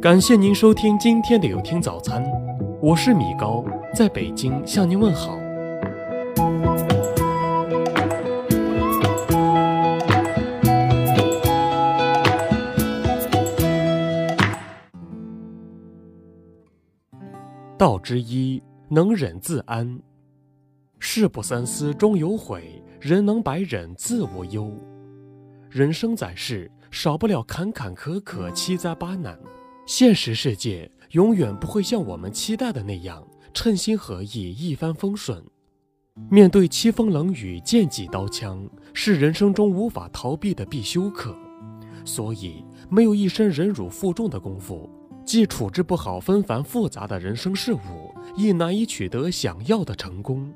感谢您收听今天的有听早餐，我是米高，在北京向您问好。道之一，能忍自安。事不三思终有悔，人能百忍自无忧。人生在世，少不了坎坎坷坷、七灾八难。现实世界永远不会像我们期待的那样称心合意、一帆风顺。面对凄风冷雨、剑戟刀枪，是人生中无法逃避的必修课。所以，没有一身忍辱负重的功夫。既处置不好纷繁复杂的人生事物，亦难以取得想要的成功。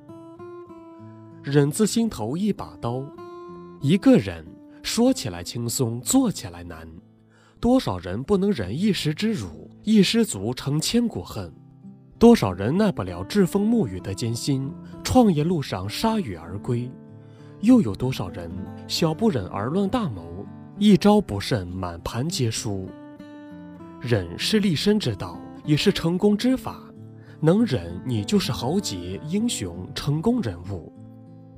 忍字心头一把刀，一个人说起来轻松，做起来难。多少人不能忍一时之辱，一失足成千古恨；多少人耐不了栉风沐雨的艰辛，创业路上铩羽而归；又有多少人小不忍而乱大谋，一招不慎满盘皆输。忍是立身之道，也是成功之法。能忍，你就是豪杰、英雄、成功人物。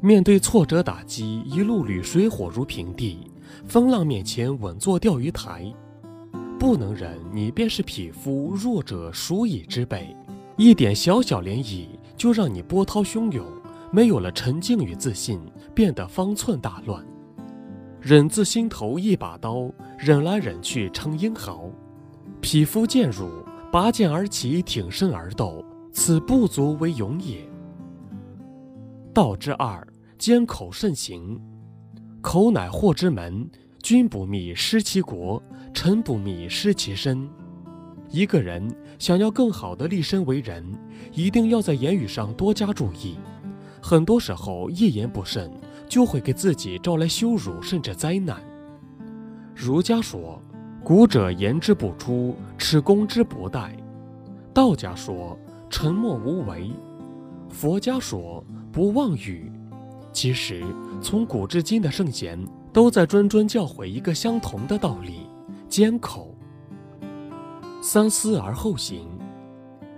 面对挫折打击，一路履水火如平地；风浪面前，稳坐钓鱼台。不能忍，你便是匹夫，弱者孰以之辈？一点小小涟漪，就让你波涛汹涌。没有了沉静与自信，变得方寸大乱。忍字心头一把刀，忍来忍去成英豪。匹夫见辱，拔剑而起，挺身而斗，此不足为勇也。道之二，缄口慎行。口乃祸之门，君不密失其国，臣不密失其身。一个人想要更好的立身为人，一定要在言语上多加注意。很多时候，一言不慎，就会给自己招来羞辱，甚至灾难。儒家说。古者言之不出，耻攻之不殆。道家说沉默无为，佛家说不妄语。其实从古至今的圣贤都在谆谆教诲一个相同的道理：缄口。三思而后行。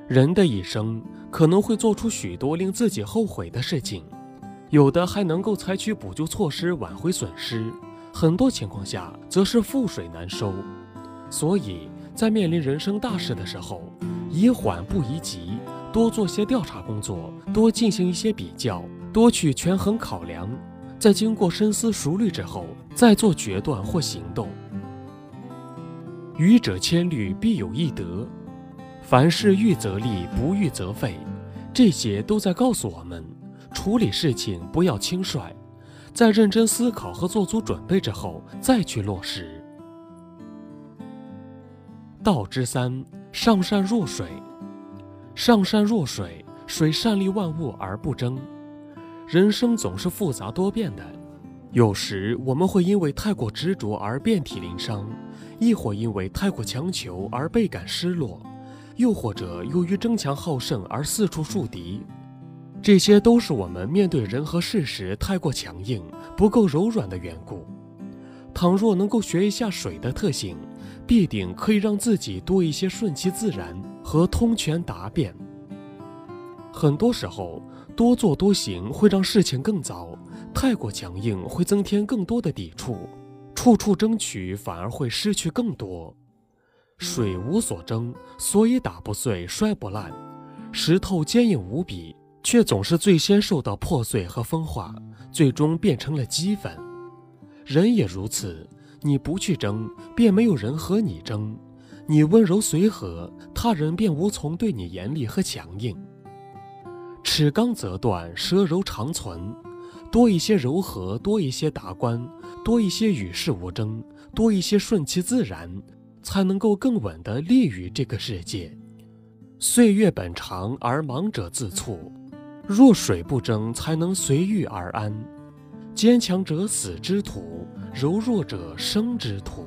人的一生可能会做出许多令自己后悔的事情，有的还能够采取补救措施挽回损失。很多情况下，则是覆水难收，所以在面临人生大事的时候，宜缓不宜急，多做些调查工作，多进行一些比较，多去权衡考量，在经过深思熟虑之后，再做决断或行动。愚者千虑，必有一得。凡事预则立，不预则废。这些都在告诉我们，处理事情不要轻率。在认真思考和做足准备之后，再去落实。道之三，上善若水。上善若水，水善利万物而不争。人生总是复杂多变的，有时我们会因为太过执着而遍体鳞伤，亦或因为太过强求而倍感失落，又或者由于争强好胜而四处树敌。这些都是我们面对人和事时太过强硬、不够柔软的缘故。倘若能够学一下水的特性，必定可以让自己多一些顺其自然和通权达变。很多时候，多做多行会让事情更糟；太过强硬会增添更多。的抵触；处处争取？反而会失去更多。水无所争，所以打不碎、摔不烂；石头坚硬无比。却总是最先受到破碎和风化，最终变成了齑粉。人也如此，你不去争，便没有人和你争；你温柔随和，他人便无从对你严厉和强硬。尺刚则断，舌柔长存。多一些柔和，多一些达观，多一些与世无争，多一些顺其自然，才能够更稳地立于这个世界。岁月本长，而忙者自促。若水不争，才能随遇而安。坚强者死之徒，柔弱者生之徒。